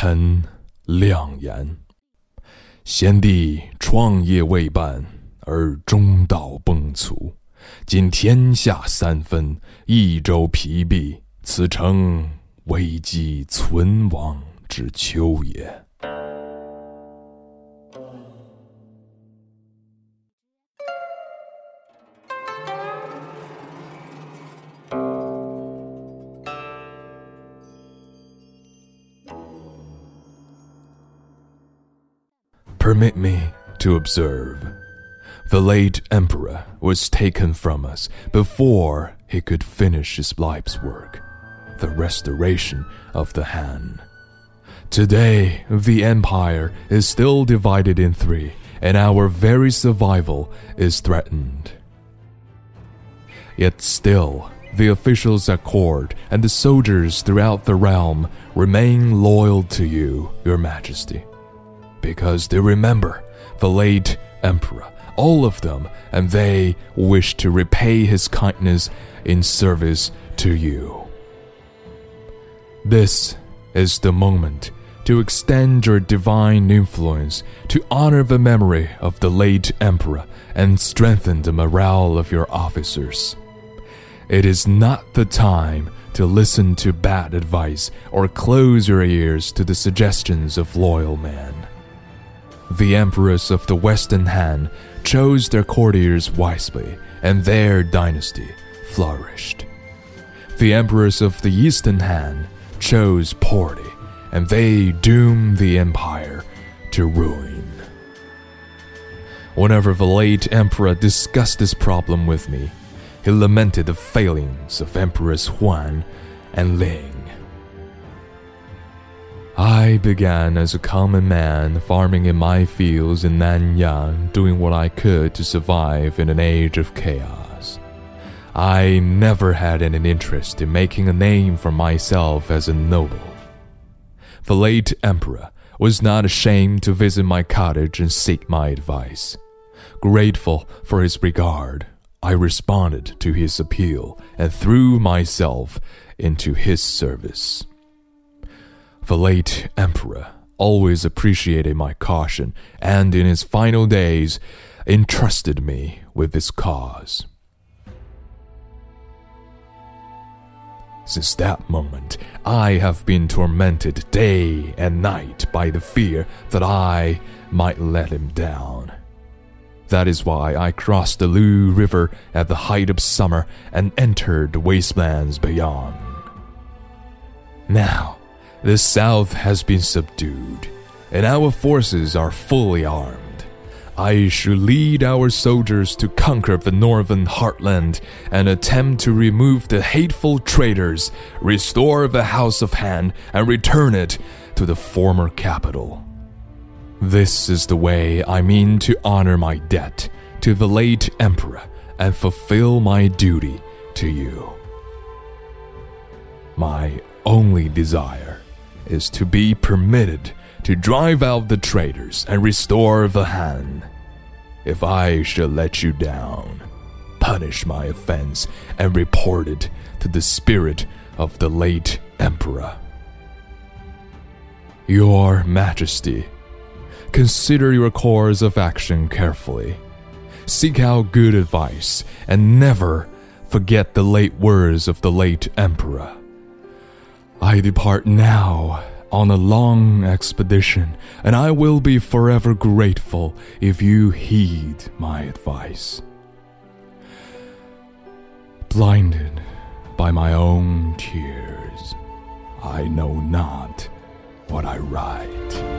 臣亮言：先帝创业未半而中道崩殂，今天下三分，益州疲弊，此诚危机存亡之秋也。Permit me to observe. The late emperor was taken from us before he could finish his life's work, the restoration of the Han. Today, the empire is still divided in three, and our very survival is threatened. Yet still, the officials at court and the soldiers throughout the realm remain loyal to you, your majesty because they remember the late emperor, all of them, and they wish to repay his kindness in service to you. This is the moment to extend your divine influence to honor the memory of the late emperor and strengthen the morale of your officers. It is not the time to listen to bad advice or close your ears to the suggestions of loyal men. The emperors of the Western Han chose their courtiers wisely, and their dynasty flourished. The emperors of the Eastern Han chose poorly, and they doomed the empire to ruin. Whenever the late emperor discussed this problem with me, he lamented the failings of Emperors Huan and Ling. I began as a common man farming in my fields in Nanyang, doing what I could to survive in an age of chaos. I never had any interest in making a name for myself as a noble. The late emperor was not ashamed to visit my cottage and seek my advice. Grateful for his regard, I responded to his appeal and threw myself into his service. The late emperor always appreciated my caution and in his final days entrusted me with this cause. Since that moment, I have been tormented day and night by the fear that I might let him down. That is why I crossed the Lu River at the height of summer and entered the wastelands beyond. Now, the South has been subdued, and our forces are fully armed. I should lead our soldiers to conquer the northern heartland and attempt to remove the hateful traitors, restore the House of Han, and return it to the former capital. This is the way I mean to honor my debt to the late emperor and fulfill my duty to you. My only desire is to be permitted to drive out the traitors and restore the Han. If I shall let you down, punish my offense and report it to the spirit of the late emperor. Your Majesty, consider your course of action carefully. Seek out good advice and never forget the late words of the late emperor. I depart now on a long expedition, and I will be forever grateful if you heed my advice. Blinded by my own tears, I know not what I write.